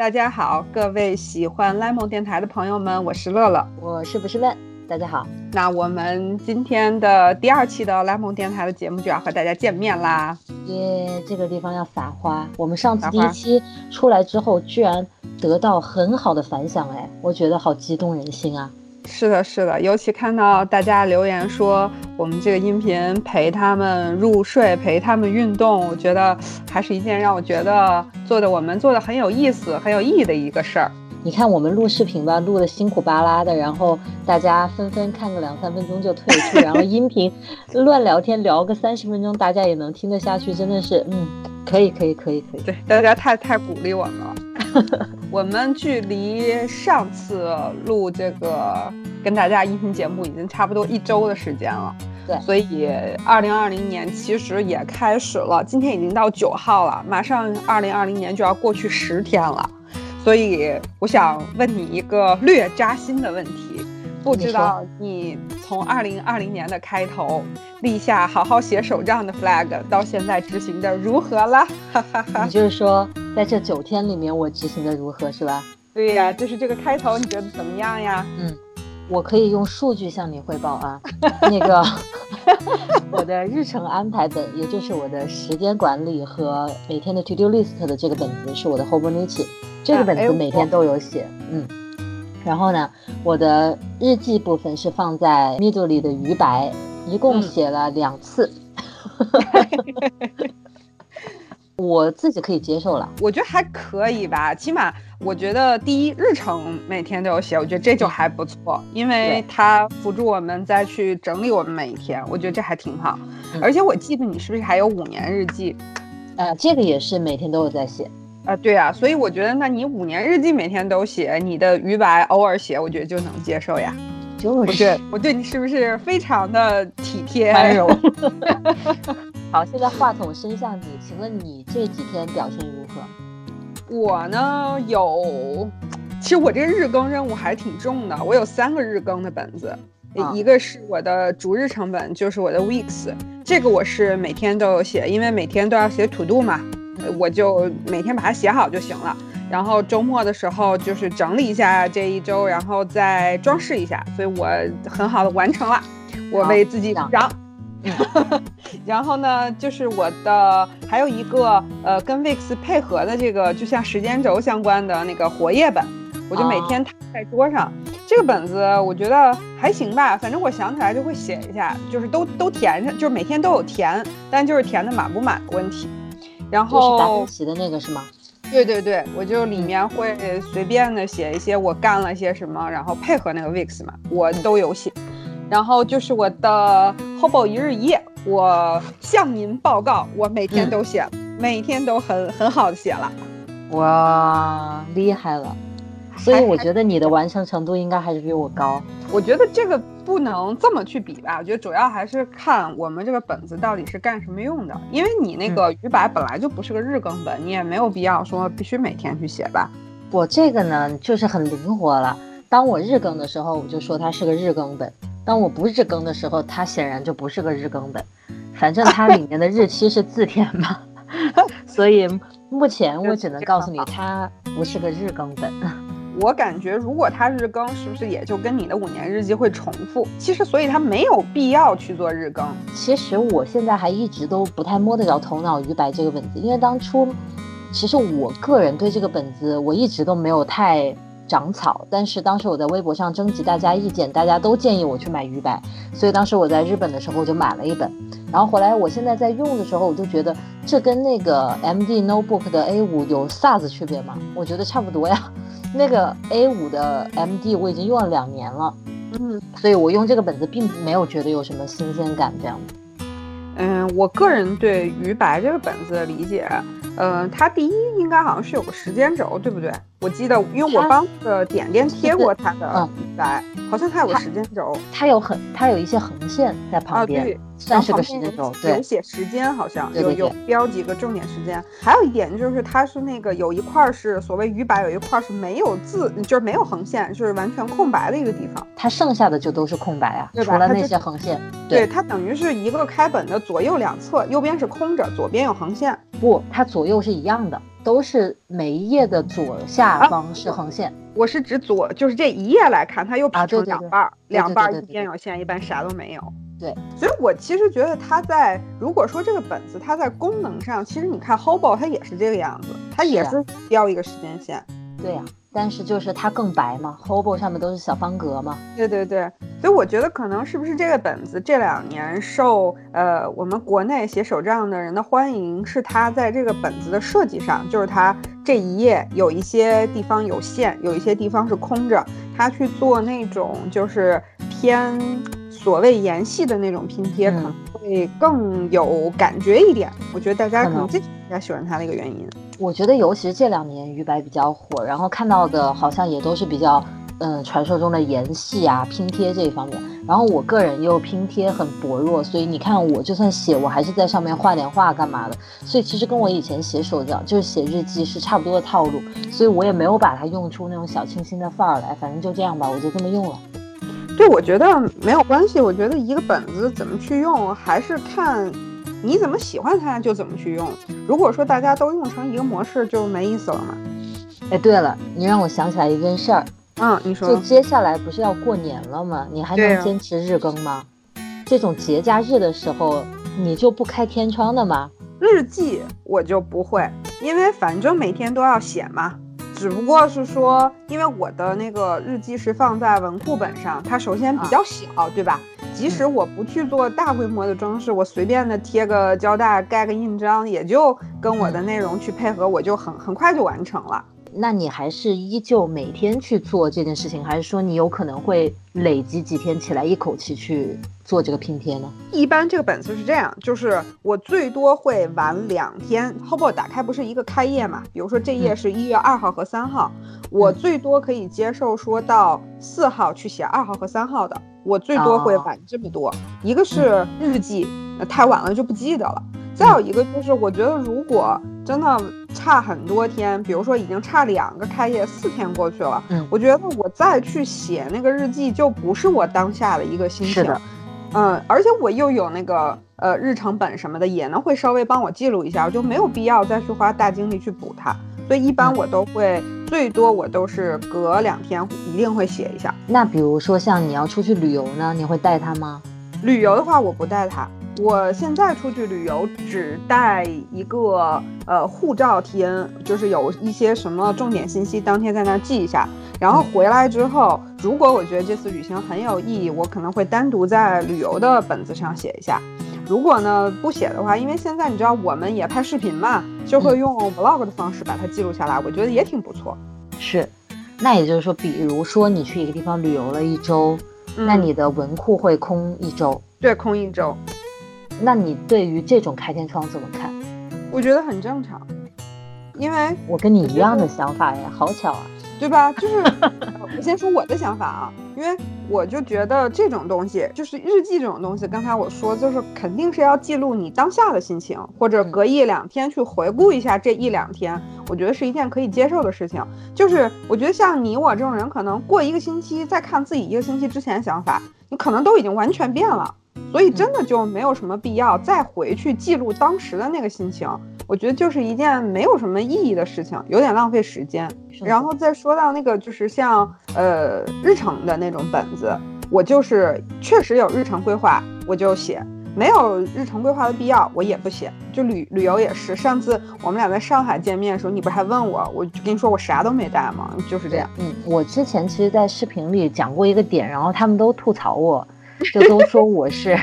大家好，各位喜欢 Lemon 电台的朋友们，我是乐乐，我是不是问？大家好，那我们今天的第二期的 Lemon 电台的节目就要和大家见面啦！耶，这个地方要撒花。我们上次第一期出来之后，居然得到很好的反响，哎，我觉得好激动人心啊！是的，是的，尤其看到大家留言说我们这个音频陪他们入睡，陪他们运动，我觉得还是一件让我觉得做的我们做的很有意思、很有意义的一个事儿。你看我们录视频吧，录的辛苦巴拉的，然后大家纷纷看个两三分钟就退出，然后音频乱聊天聊个三十分钟，大家也能听得下去，真的是，嗯，可以，可以，可以，可以。对，大家太太鼓励我们了。我们距离上次录这个跟大家音频节目已经差不多一周的时间了。对，所以二零二零年其实也开始了，今天已经到九号了，马上二零二零年就要过去十天了。所以我想问你一个略扎心的问题，不知道你从二零二零年的开头立下好好写手账的 flag 到现在执行的如何了？你就是说在这九天里面我执行的如何是吧？对呀，就是这个开头，你觉得怎么样呀？嗯，我可以用数据向你汇报啊。那个 我的日程安排本，也就是我的时间管理和每天的 to do list 的这个本子，是我的 Hobonichi。这个本子每天都有写，嗯，然后呢，我的日记部分是放在 middle 里的余白，一共写了两次，我自己可以接受了，我觉得还可以吧，起码我觉得第一日程每天都有写，我觉得这就还不错，因为它辅助我们再去整理我们每一天，我觉得这还挺好，而且我记得你是不是还有五年日记？呃，这个也是每天都有在写。啊，对啊，所以我觉得，那你五年日记每天都写，你的余白偶尔写，我觉得就能接受呀。就是，我对你是不是非常的体贴宽容？好，现在话筒伸向你，请问你这几天表现如何？我呢，有，其实我这个日更任务还挺重的，我有三个日更的本子，一个是我的逐日成本，就是我的 weeks，这个我是每天都有写，因为每天都要写 to do 嘛。我就每天把它写好就行了，然后周末的时候就是整理一下这一周，然后再装饰一下，所以我很好的完成了，我为自己鼓掌。然后呢，就是我的还有一个呃跟 Vix 配合的这个就像时间轴相关的那个活页本，我就每天躺在桌上。这个本子我觉得还行吧，反正我想起来就会写一下，就是都都填上，就是每天都有填，但就是填的满不满的问题。然后达芬奇的那个是吗？对对对，我就里面会随便的写一些我干了些什么，然后配合那个 Vix 嘛，我都有写。然后就是我的 Hobo 一日一夜，我向您报告，我每天都写，每天都很很好的写了。哇，厉害了！所以我觉得你的完成程度应该还是比我高。我觉得这个不能这么去比吧，我觉得主要还是看我们这个本子到底是干什么用的。因为你那个余白本来就不是个日更本，你也没有必要说必须每天去写吧。我这个呢就是很灵活了。当我日更的时候，我就说它是个日更本；当我不日更的时候，它显然就不是个日更本。反正它里面的日期是自填嘛，所以目前我只能告诉你，它不是个日更本。我感觉，如果它日更，是不是也就跟你的五年日记会重复？其实，所以它没有必要去做日更。其实我现在还一直都不太摸得着头脑，余白这个本子，因为当初，其实我个人对这个本子我一直都没有太长草。但是当时我在微博上征集大家意见，大家都建议我去买鱼白，所以当时我在日本的时候我就买了一本。然后回来我现在在用的时候，我就觉得这跟那个 M D Notebook 的 A 五有啥子区别吗？我觉得差不多呀。那个 A 五的 MD 我已经用了两年了，嗯，所以我用这个本子并没有觉得有什么新鲜感这样子。嗯，我个人对于白这个本子的理解，嗯，它第一应该好像是有个时间轴，对不对？我记得，因为我帮的点点贴过他的余白，好像他有个时间轴，他有很，他有一些横线在旁边。算是个时间轴，对，有写时间，好像有有标几个重点时间。还有一点就是，它是那个有一块是所谓余白，有一块是没有字，就是没有横线，就是完全空白的一个地方。它剩下的就都是空白啊，除了那些横线。对，它等于是一个开本的左右两侧，右边是空着，左边有横线。不，它左右是一样的。都是每一页的左下方是横线。我是指左，就是这一页来看，它又劈成两半儿，两半儿一边有线，一般啥都没有。对，所以我其实觉得它在，如果说这个本子它在功能上，其实你看 Hobo 它也是这个样子，它也是标一个时间线。对呀。但是就是它更白嘛，Hobo 上面都是小方格嘛。对对对，所以我觉得可能是不是这个本子这两年受呃我们国内写手账的人的欢迎，是它在这个本子的设计上，就是它这一页有一些地方有线，有一些地方是空着，他去做那种就是偏所谓延系的那种拼贴，可能会更有感觉一点。我觉得大家可能这是比较喜欢他的一个原因。我觉得，尤其是这两年鱼白比较火，然后看到的好像也都是比较，嗯，传说中的延戏啊、拼贴这一方面。然后我个人又拼贴很薄弱，所以你看，我就算写，我还是在上面画点画干嘛的。所以其实跟我以前写手账，就是写日记是差不多的套路。所以我也没有把它用出那种小清新的范儿来。反正就这样吧，我就这么用了。对，我觉得没有关系。我觉得一个本子怎么去用，还是看。你怎么喜欢它就怎么去用。如果说大家都用成一个模式，就没意思了嘛。哎，对了，你让我想起来一件事儿。嗯，你说。就接下来不是要过年了吗？你还能坚持日更吗？这种节假日的时候，你就不开天窗的吗？日记我就不会，因为反正每天都要写嘛。只不过是说，因为我的那个日记是放在文库本上，它首先比较小，对吧？即使我不去做大规模的装饰，我随便的贴个胶带、盖个印章，也就跟我的内容去配合，我就很很快就完成了。那你还是依旧每天去做这件事情，还是说你有可能会累积几天起来一口气去做这个拼贴呢？一般这个本子是这样，就是我最多会晚两天。Hobo 打开不是一个开页嘛？比如说这页是一月二号和三号，我最多可以接受说到四号去写二号和三号的，我最多会晚这么多。一个是日记，太晚了就不记得了。再有一个就是，我觉得如果真的差很多天，比如说已经差两个开业，四天过去了，嗯，我觉得我再去写那个日记就不是我当下的一个心情，嗯，而且我又有那个呃日程本什么的，也能会稍微帮我记录一下，我就没有必要再去花大精力去补它，所以一般我都会最多我都是隔两天一定会写一下。那比如说像你要出去旅游呢，你会带它吗？旅游的话我不带它。我现在出去旅游只带一个呃护照贴，就是有一些什么重点信息，当天在那记一下。然后回来之后，如果我觉得这次旅行很有意义，我可能会单独在旅游的本子上写一下。如果呢不写的话，因为现在你知道我们也拍视频嘛，就会用 vlog 的方式把它记录下来，我觉得也挺不错。是，那也就是说，比如说你去一个地方旅游了一周，那你的文库会空一周？对，空一周。那你对于这种开天窗怎么看？我觉得很正常，因为我跟你一样的想法呀，好巧啊，对吧？就是我先说我的想法啊，因为我就觉得这种东西，就是日记这种东西，刚才我说就是肯定是要记录你当下的心情，或者隔一两天去回顾一下这一两天，我觉得是一件可以接受的事情。就是我觉得像你我这种人，可能过一个星期再看自己一个星期之前想法，你可能都已经完全变了。所以真的就没有什么必要再回去记录当时的那个心情，我觉得就是一件没有什么意义的事情，有点浪费时间。然后再说到那个，就是像呃日程的那种本子，我就是确实有日程规划我就写，没有日程规划的必要我也不写。就旅旅游也是，上次我们俩在上海见面的时候，你不是还问我，我就跟你说我啥都没带吗？就是这样。嗯，我之前其实，在视频里讲过一个点，然后他们都吐槽我。就都说我是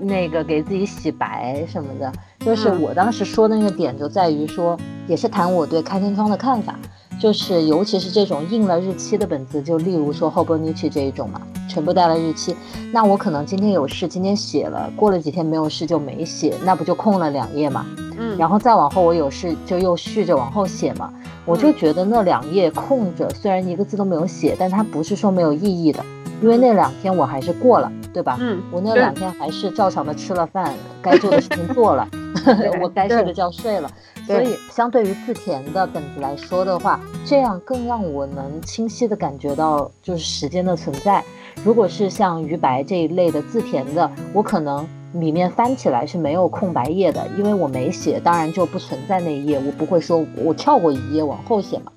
那个给自己洗白什么的，就是我当时说的那个点就在于说，也是谈我对开天窗的看法，就是尤其是这种印了日期的本子，就例如说 Hobonichi 这一种嘛，全部带了日期，那我可能今天有事，今天写了，过了几天没有事就没写，那不就空了两页嘛？嗯，然后再往后我有事就又续着往后写嘛，我就觉得那两页空着，虽然一个字都没有写，但它不是说没有意义的。因为那两天我还是过了，对吧？嗯，我那两天还是照常的吃了饭，该做的事情做了，我该睡的觉睡了。所以，相对于自填的本子来说的话，这样更让我能清晰的感觉到就是时间的存在。如果是像于白这一类的自填的，我可能里面翻起来是没有空白页的，因为我没写，当然就不存在那一页，我不会说我跳过一页往后写嘛。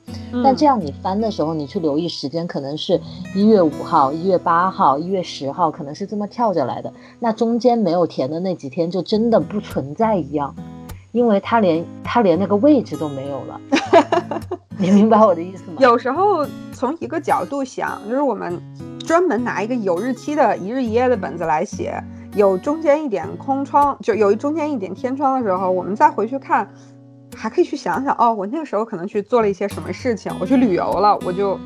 但这样你翻的时候，你去留意时间，可能是一月五号、一月八号、一月十号，可能是这么跳着来的。那中间没有填的那几天，就真的不存在一样，因为他连他连那个位置都没有了。你明白我的意思吗？有时候从一个角度想，就是我们专门拿一个有日期的一日一夜的本子来写。有中间一点空窗，就有一中间一点天窗的时候，我们再回去看，还可以去想想哦，我那个时候可能去做了一些什么事情，我去旅游了，我就，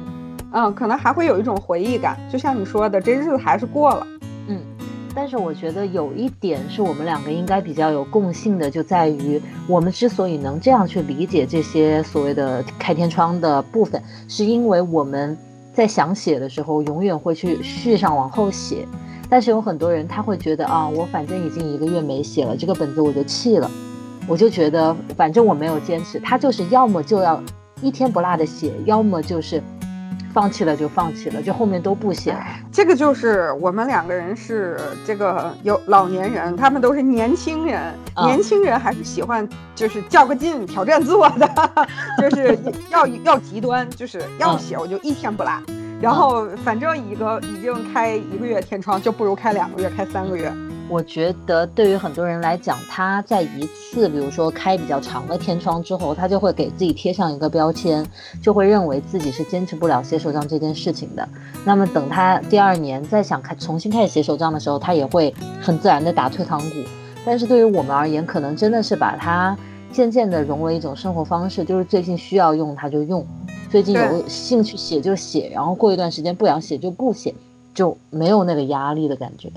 嗯，可能还会有一种回忆感。就像你说的，这日子还是过了，嗯。但是我觉得有一点是我们两个应该比较有共性的，就在于我们之所以能这样去理解这些所谓的开天窗的部分，是因为我们在想写的时候，永远会去续上往后写。但是有很多人他会觉得啊，我反正已经一个月没写了，这个本子我就弃了，我就觉得反正我没有坚持，他就是要么就要一天不落的写，要么就是放弃了就放弃了，就后面都不写。这个就是我们两个人是这个有老年人，他们都是年轻人，年轻人还是喜欢就是较个劲、挑战自我的，就是要要极端，就是要写我就一天不落。然后，反正一个已经开一个月天窗，就不如开两个月、开三个月。我觉得对于很多人来讲，他在一次，比如说开比较长的天窗之后，他就会给自己贴上一个标签，就会认为自己是坚持不了写手账这件事情的。那么等他第二年再想开重新开始写手账的时候，他也会很自然的打退堂鼓。但是对于我们而言，可能真的是把它渐渐的融为一种生活方式，就是最近需要用它就用。最近有兴趣写就写，然后过一段时间不想写就不写，就没有那个压力的感觉。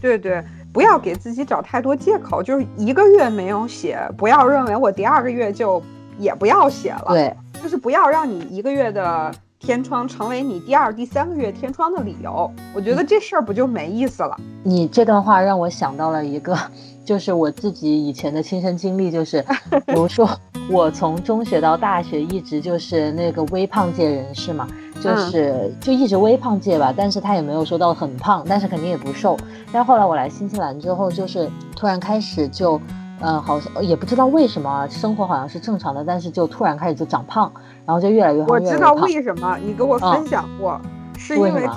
对对，不要给自己找太多借口，就是一个月没有写，不要认为我第二个月就也不要写了。对，就是不要让你一个月的天窗成为你第二、第三个月天窗的理由。我觉得这事儿不就没意思了。你这段话让我想到了一个。就是我自己以前的亲身经历，就是比如说我从中学到大学一直就是那个微胖界人士嘛，就是就一直微胖界吧，但是他也没有说到很胖，但是肯定也不瘦。但是后来我来新西兰之后，就是突然开始就，嗯，好像也不知道为什么，生活好像是正常的，但是就突然开始就长胖，然后就越来越胖。我知道为什么，你给我分享过，是因为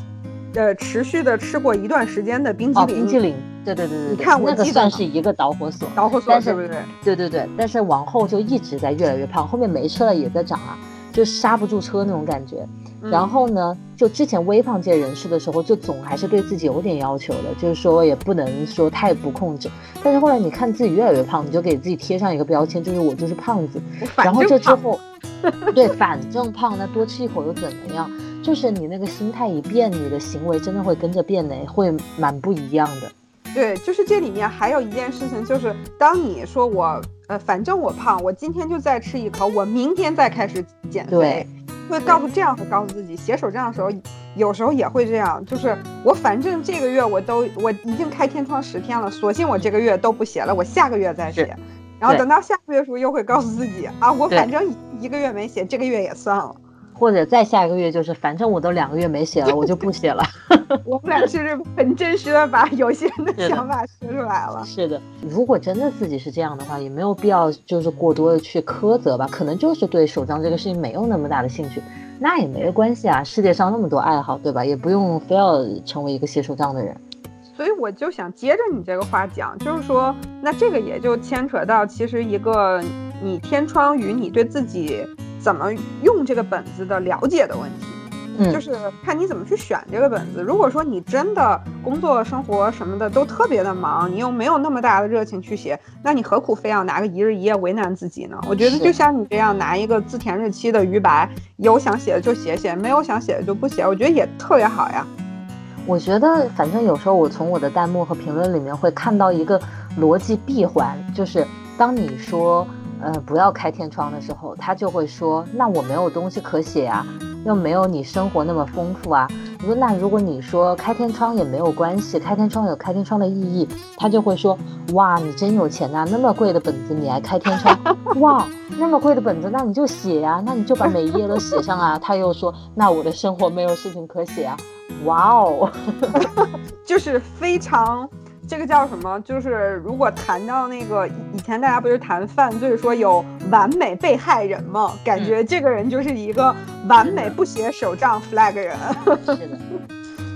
呃持续的吃过一段时间的冰激凌。冰激凌。对对对对，你看那个算是一个导火索，导火索，对不对？对对对，但是往后就一直在越来越胖，后面没吃了也在长啊，就刹不住车那种感觉。然后呢，就之前微胖界人士的时候，就总还是对自己有点要求的，就是说也不能说太不控制。但是后来你看自己越来越胖，你就给自己贴上一个标签，就是我就是胖子。然后这之后，对，反正胖，那多吃一口又怎么样？就是你那个心态一变，你的行为真的会跟着变的，会蛮不一样的。对，就是这里面还有一件事情，就是当你说我，呃，反正我胖，我今天就再吃一口，我明天再开始减肥，会告诉这样会告诉自己，写手账的时候，有时候也会这样，就是我反正这个月我都我已经开天窗十天了，索性我这个月都不写了，我下个月再写，然后等到下个月的时候又会告诉自己啊，我反正一个月没写，这个月也算了。或者再下一个月就是，反正我都两个月没写了，我就不写了。我们俩是很真实的把有些人的想法说出来了。是的，如果真的自己是这样的话，也没有必要就是过多的去苛责吧。可能就是对手账这个事情没有那么大的兴趣，那也没关系啊。世界上那么多爱好，对吧？也不用非要成为一个写手账的人。所以我就想接着你这个话讲，就是说，那这个也就牵扯到其实一个你天窗与你对自己。怎么用这个本子的了解的问题，嗯，就是看你怎么去选这个本子。如果说你真的工作、生活什么的都特别的忙，你又没有那么大的热情去写，那你何苦非要拿个一日一夜为难自己呢？我觉得就像你这样拿一个自填日期的余白，有想写的就写写，没有想写的就不写，我觉得也特别好呀。我觉得反正有时候我从我的弹幕和评论里面会看到一个逻辑闭环，就是当你说。呃，不要开天窗的时候，他就会说：“那我没有东西可写啊，又没有你生活那么丰富啊。”我说：“那如果你说开天窗也没有关系，开天窗有开天窗的意义。”他就会说：“哇，你真有钱呐，那么贵的本子你还开天窗？哇，那么贵的本子，那你就写呀，那你就把每一页都写上啊。”他又说：“那我的生活没有事情可写啊。”哇哦，就是非常。这个叫什么？就是如果谈到那个以前大家不是谈犯罪说有完美被害人吗？感觉这个人就是一个完美不写手账 flag 人。是的，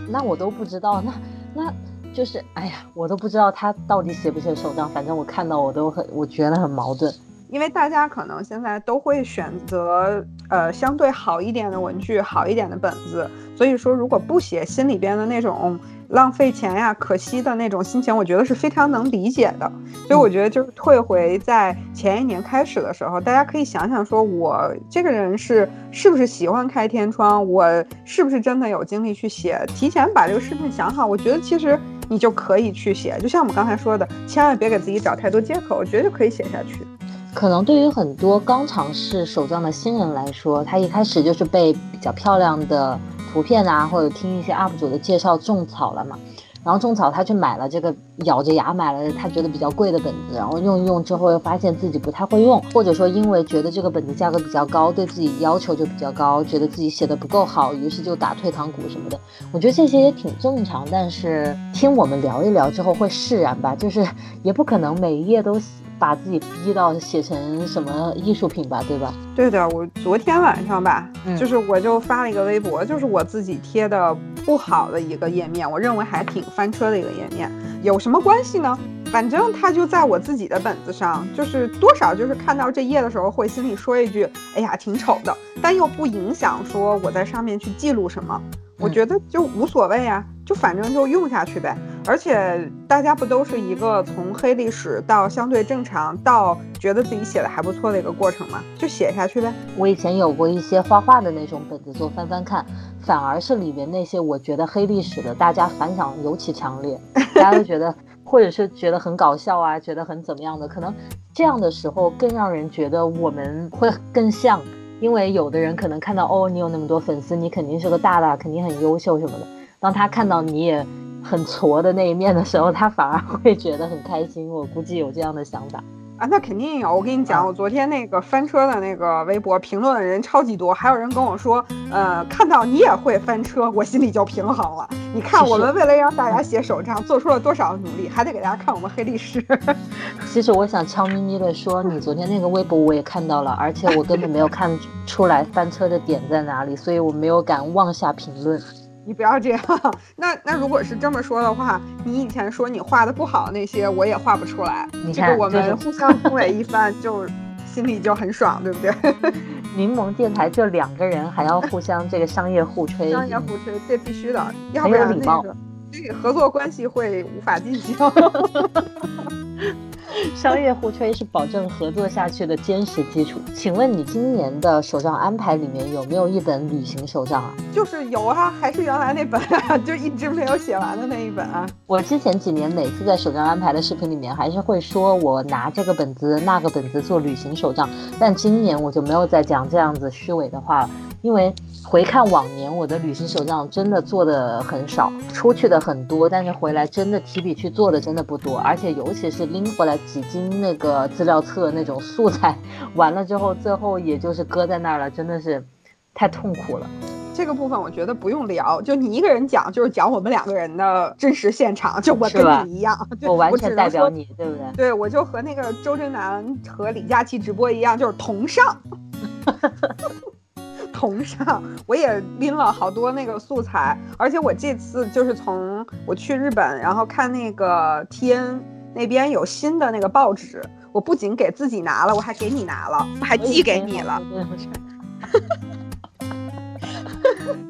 那我都不知道，那那就是哎呀，我都不知道他到底写不写手账。反正我看到我都很，我觉得很矛盾。因为大家可能现在都会选择呃相对好一点的文具，好一点的本子，所以说如果不写，心里边的那种浪费钱呀、可惜的那种心情，我觉得是非常能理解的。所以我觉得就是退回在前一年开始的时候，大家可以想想说，我这个人是是不是喜欢开天窗，我是不是真的有精力去写，提前把这个事情想好，我觉得其实你就可以去写。就像我们刚才说的，千万别给自己找太多借口，我觉得就可以写下去。可能对于很多刚尝试手账的新人来说，他一开始就是被比较漂亮的图片啊，或者听一些 UP 主的介绍种草了嘛。然后种草，他去买了这个，咬着牙买了他觉得比较贵的本子，然后用一用之后又发现自己不太会用，或者说因为觉得这个本子价格比较高，对自己要求就比较高，觉得自己写的不够好，于是就打退堂鼓什么的。我觉得这些也挺正常，但是听我们聊一聊之后会释然吧，就是也不可能每一页都。把自己逼到写成什么艺术品吧，对吧？对的，我昨天晚上吧，就是我就发了一个微博，就是我自己贴的不好的一个页面，我认为还挺翻车的一个页面，有什么关系呢？反正它就在我自己的本子上，就是多少就是看到这页的时候会心里说一句，哎呀，挺丑的，但又不影响说我在上面去记录什么。我觉得就无所谓啊，就反正就用下去呗。而且大家不都是一个从黑历史到相对正常，到觉得自己写的还不错的一个过程吗？就写下去呗。我以前有过一些画画的那种本子，做翻翻看，反而是里面那些我觉得黑历史的，大家反响尤其强烈，大家都觉得，或者是觉得很搞笑啊，觉得很怎么样的，可能这样的时候更让人觉得我们会更像。因为有的人可能看到哦，你有那么多粉丝，你肯定是个大大，肯定很优秀什么的。当他看到你也很挫的那一面的时候，他反而会觉得很开心。我估计有这样的想法。啊，那肯定有。我跟你讲，我昨天那个翻车的那个微博评论的人超级多，还有人跟我说，呃，看到你也会翻车，我心里就平衡了。你看，我们为了让大家写手账，做出了多少努力，还得给大家看我们黑历史。其实我想悄咪咪的说，你昨天那个微博我也看到了，而且我根本没有看出来翻车的点在哪里，所以我没有敢妄下评论。你不要这样，那那如果是这么说的话，你以前说你画的不好那些，我也画不出来。这个我们互相恭维一番，就心里就很爽，对不对？柠檬电台就两个人，还要互相这个商业互吹，商业互吹，这必须的，要不然那个这个合作关系会无法进行。商业互吹是保证合作下去的坚实基础。请问你今年的手账安排里面有没有一本旅行手账啊？就是有啊，还是原来那本，啊，就一直没有写完的那一本啊。我之前几年每次在手账安排的视频里面，还是会说我拿这个本子、那个本子做旅行手账，但今年我就没有再讲这样子虚伪的话了，因为。回看往年，我的旅行手账真的做的很少，出去的很多，但是回来真的提笔去做的真的不多，而且尤其是拎回来几斤那个资料册那种素材，完了之后最后也就是搁在那儿了，真的是太痛苦了。这个部分我觉得不用聊，就你一个人讲，就是讲我们两个人的真实现场，就我跟你一样，我完全代表你，对不对？对，我就和那个周震南和李佳琦直播一样，就是同上。同上，我也拎了好多那个素材，而且我这次就是从我去日本，然后看那个 T N 那边有新的那个报纸，我不仅给自己拿了，我还给你拿了，还寄给你了。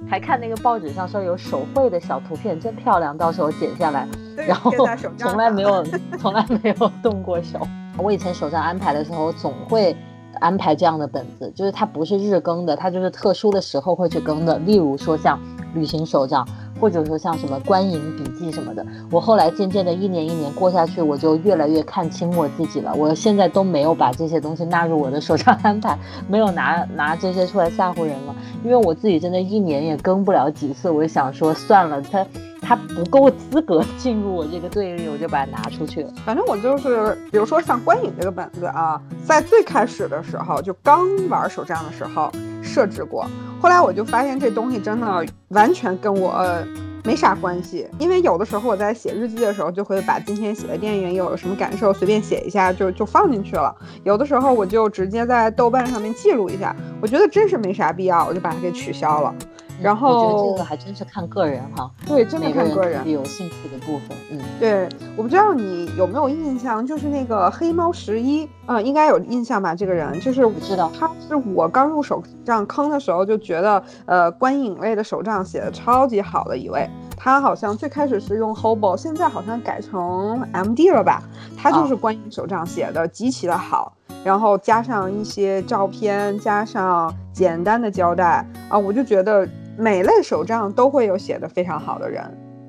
还看那个报纸上说有手绘的小图片，真漂亮，到时候剪下来。然后从来没有，从来没有动过手。我以前手上安排的时候，总会。安排这样的本子，就是它不是日更的，它就是特殊的时候会去更的。例如说像旅行手账，或者说像什么观影笔记什么的。我后来渐渐的一年一年过下去，我就越来越看清我自己了。我现在都没有把这些东西纳入我的手账安排，没有拿拿这些出来吓唬人了，因为我自己真的一年也更不了几次。我就想说算了，它。他不够资格 进入我这个队里，我就把它拿出去了。反正我就是，比如说像观影这个本子啊，在最开始的时候，就刚玩手账的时候设置过，后来我就发现这东西真的完全跟我。没啥关系，因为有的时候我在写日记的时候，就会把今天写的电影有什么感受随便写一下，就就放进去了。有的时候我就直接在豆瓣上面记录一下，我觉得真是没啥必要，我就把它给取消了。然后我觉得这个还真是看个人哈，对，真的看个人有兴趣的部分，嗯，对，我不知道你有没有印象，就是那个黑猫十一，嗯，应该有印象吧？这个人就是我知道，他是我刚入手账坑的时候就觉得，呃，观影类的手账写的超级好的一位。他好像最开始是用 Hobo，现在好像改成 MD 了吧？他就是观影手账写的极其的好，然后加上一些照片，加上简单的交代啊，我就觉得。每类手账都会有写的非常好的人，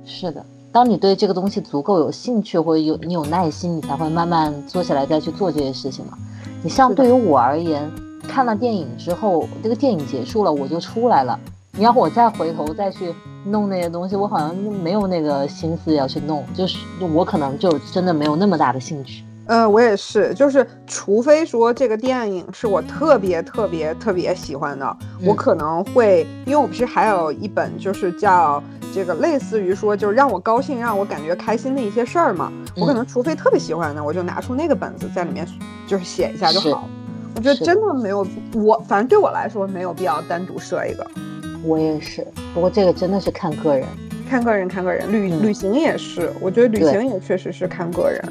是的。当你对这个东西足够有兴趣，或者有你有耐心，你才会慢慢坐下来再去做这些事情嘛。你像对于我而言，看了电影之后，这个电影结束了，我就出来了。你要我再回头再去弄那些东西，我好像没有那个心思要去弄，就是我可能就真的没有那么大的兴趣。呃，我也是，就是除非说这个电影是我特别特别特别喜欢的，我可能会，因为我不是还有一本就是叫这个类似于说就是让我高兴、让我感觉开心的一些事儿嘛，我可能除非特别喜欢的，我就拿出那个本子在里面就是写一下就好。我觉得真的没有，我反正对我来说没有必要单独设一个。我也是，不过这个真的是看个人，看个人，看个人。旅旅行也是，我觉得旅行也确实是看个人。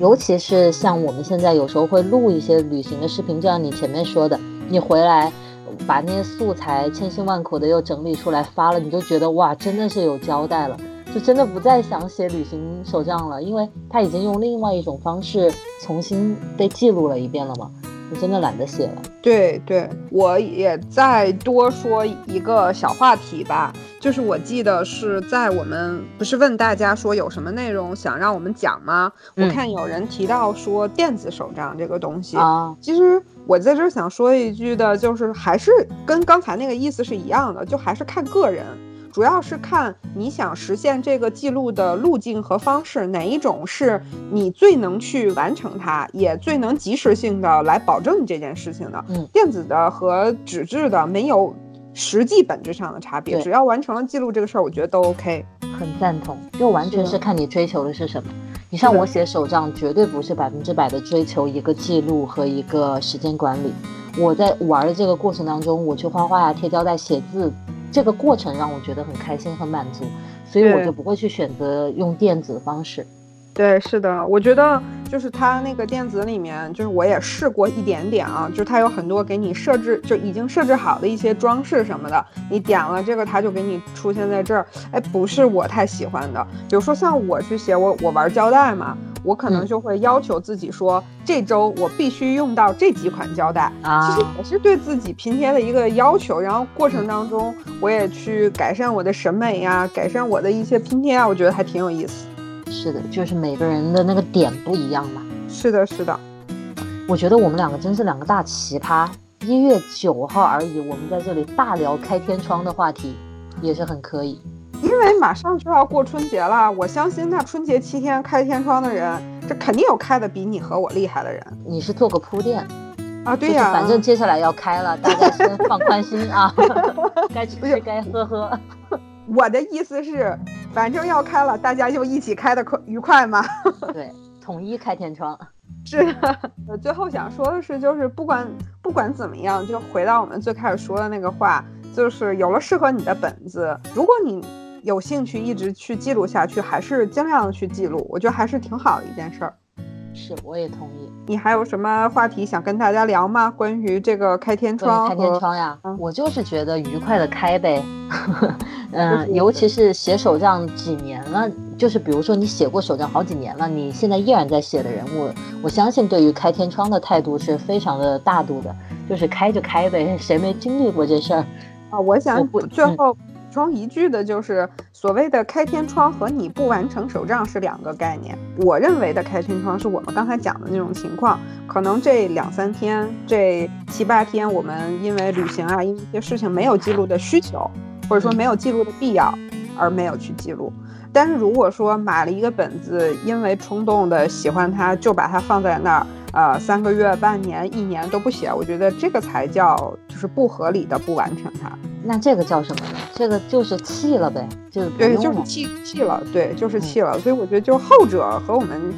尤其是像我们现在有时候会录一些旅行的视频，就像你前面说的，你回来把那些素材千辛万苦的又整理出来发了，你就觉得哇，真的是有交代了，就真的不再想写旅行手账了，因为他已经用另外一种方式重新被记录了一遍了嘛。我真的懒得写了。对对，我也再多说一个小话题吧，就是我记得是在我们不是问大家说有什么内容想让我们讲吗？我看有人提到说电子手账这个东西啊，其实我在这儿想说一句的，就是还是跟刚才那个意思是一样的，就还是看个人。主要是看你想实现这个记录的路径和方式，哪一种是你最能去完成它，也最能及时性的来保证这件事情的。嗯，电子的和纸质的没有实际本质上的差别，只要完成了记录这个事儿，我觉得都 OK。很赞同，就完全是看你追求的是什么。你像我写手账，绝对不是百分之百的追求一个记录和一个时间管理。我在玩的这个过程当中，我去画画呀、贴胶带、写字。这个过程让我觉得很开心、很满足，所以我就不会去选择用电子的方式。对，是的，我觉得就是它那个电子里面，就是我也试过一点点啊，就是它有很多给你设置就已经设置好的一些装饰什么的，你点了这个，它就给你出现在这儿。哎，不是我太喜欢的，比如说像我去写我我玩胶带嘛。我可能就会要求自己说，这周我必须用到这几款胶带啊。其实也是对自己拼贴的一个要求，然后过程当中我也去改善我的审美呀，改善我的一些拼贴啊，我觉得还挺有意思。是的，就是每个人的那个点不一样嘛。是的，是的。我觉得我们两个真是两个大奇葩。一月九号而已，我们在这里大聊开天窗的话题，也是很可以。因为马上就要过春节了，我相信那春节七天开天窗的人，这肯定有开的比你和我厉害的人。你是做个铺垫啊？对呀，反正接下来要开了，大家先放宽心啊，该吃吃该喝喝。我的意思是，反正要开了，大家就一起开的快愉快嘛。对，统一开天窗。是。最后想说的是，就是不管不管怎么样，就回到我们最开始说的那个话，就是有了适合你的本子，如果你。有兴趣一直去记录下去，还是尽量的去记录，我觉得还是挺好的一件事儿。是，我也同意。你还有什么话题想跟大家聊吗？关于这个开天窗？开天窗呀，我就是觉得愉快的开呗。嗯，尤其是写手账几年了，就是比如说你写过手账好几年了，你现在依然在写的人，物我相信对于开天窗的态度是非常的大度的，就是开就开呗，谁没经历过这事儿啊？我想最后。补充一句的就是，所谓的开天窗和你不完成手账是两个概念。我认为的开天窗是我们刚才讲的那种情况，可能这两三天、这七八天，我们因为旅行啊，因为一些事情没有记录的需求，或者说没有记录的必要，而没有去记录。但是如果说买了一个本子，因为冲动的喜欢它，就把它放在那儿，呃三个月、半年、一年都不写，我觉得这个才叫就是不合理的不完成它。那这个叫什么呢？这个就是弃了呗，就是对，就是弃弃了，对，就是弃了。所以我觉得就后者和我们。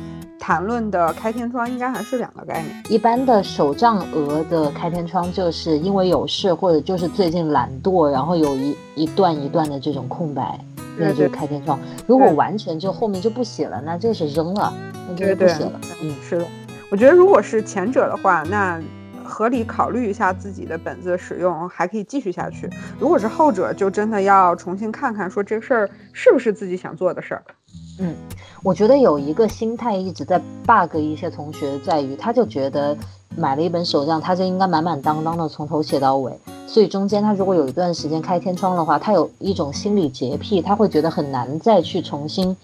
谈论的开天窗应该还是两个概念。一般的手账额的开天窗，就是因为有事或者就是最近懒惰，然后有一一段一段的这种空白，那就是开天窗。如果完全就后面就不写了，那就是扔了，那就是不写了。嗯，是的。我觉得如果是前者的话，那合理考虑一下自己的本子使用，还可以继续下去。如果是后者，就真的要重新看看，说这事儿是不是自己想做的事儿。嗯，我觉得有一个心态一直在 bug 一些同学，在于他就觉得买了一本手账，他就应该满满当当的从头写到尾，所以中间他如果有一段时间开天窗的话，他有一种心理洁癖，他会觉得很难再去重新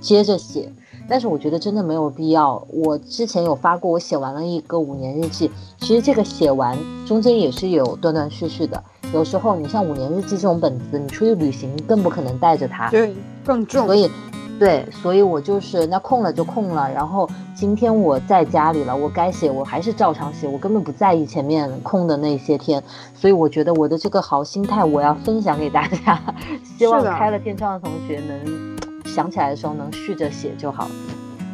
接着写。但是我觉得真的没有必要。我之前有发过，我写完了一个五年日记，其实这个写完中间也是有断断续续的。有时候你像五年日记这种本子，你出去旅行更不可能带着它，对，更重，所以。对，所以我就是那空了就空了，然后今天我在家里了，我该写我还是照常写，我根本不在意前面空的那些天，所以我觉得我的这个好心态我要分享给大家，希望开了天窗的同学能想起来的时候能续着写就好了。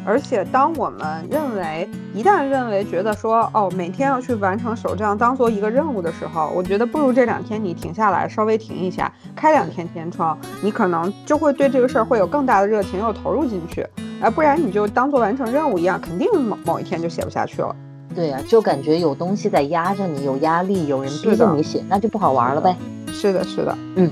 而且，当我们认为一旦认为觉得说哦，每天要去完成手账当做一个任务的时候，我觉得不如这两天你停下来，稍微停一下，开两天天窗，你可能就会对这个事儿会有更大的热情，又投入进去。而不然你就当做完成任务一样，肯定某某一天就写不下去了。对呀，就感觉有东西在压着你，有压力，有人逼着你写，那就不好玩了呗。是的，是的，嗯。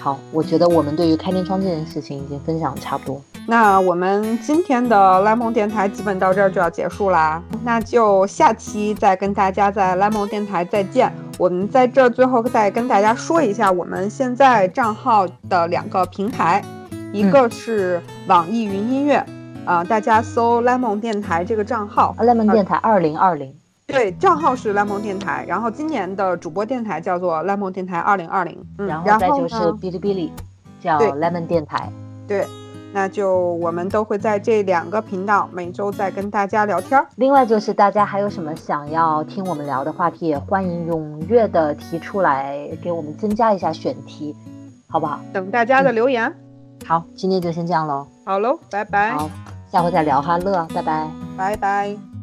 好，我觉得我们对于开天窗这件事情已经分享的差不多。那我们今天的莱蒙电台基本到这儿就要结束啦，那就下期再跟大家在莱蒙电台再见。我们在这最后再跟大家说一下，我们现在账号的两个平台，一个是网易云音乐，啊，大家搜莱蒙电台这个账号，莱蒙电台二零二零。对，账号是 lemon 电台，然后今年的主播电台叫做 lemon 电台二零二零，然后再就是哔哩哔哩，叫 lemon 电台。对，那就我们都会在这两个频道每周再跟大家聊天。另外就是大家还有什么想要听我们聊的话题，也欢迎踊跃的提出来，给我们增加一下选题，好不好？等大家的留言。好，今天就先这样喽。好喽，拜拜。好，下回再聊哈乐，拜拜。拜拜。